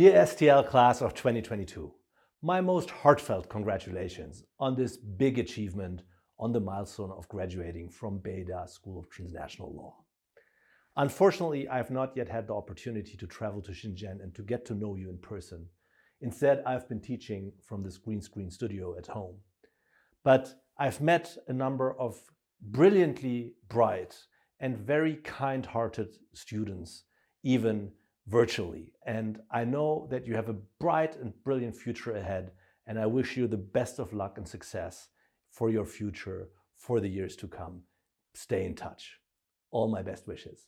Dear STL class of 2022, my most heartfelt congratulations on this big achievement on the milestone of graduating from Beida School of Transnational Law. Unfortunately, I have not yet had the opportunity to travel to Shenzhen and to get to know you in person. Instead, I've been teaching from this green screen studio at home. But I've met a number of brilliantly bright and very kind hearted students, even virtually. And I know that you have a bright and brilliant future ahead. And I wish you the best of luck and success for your future for the years to come. Stay in touch. All my best wishes.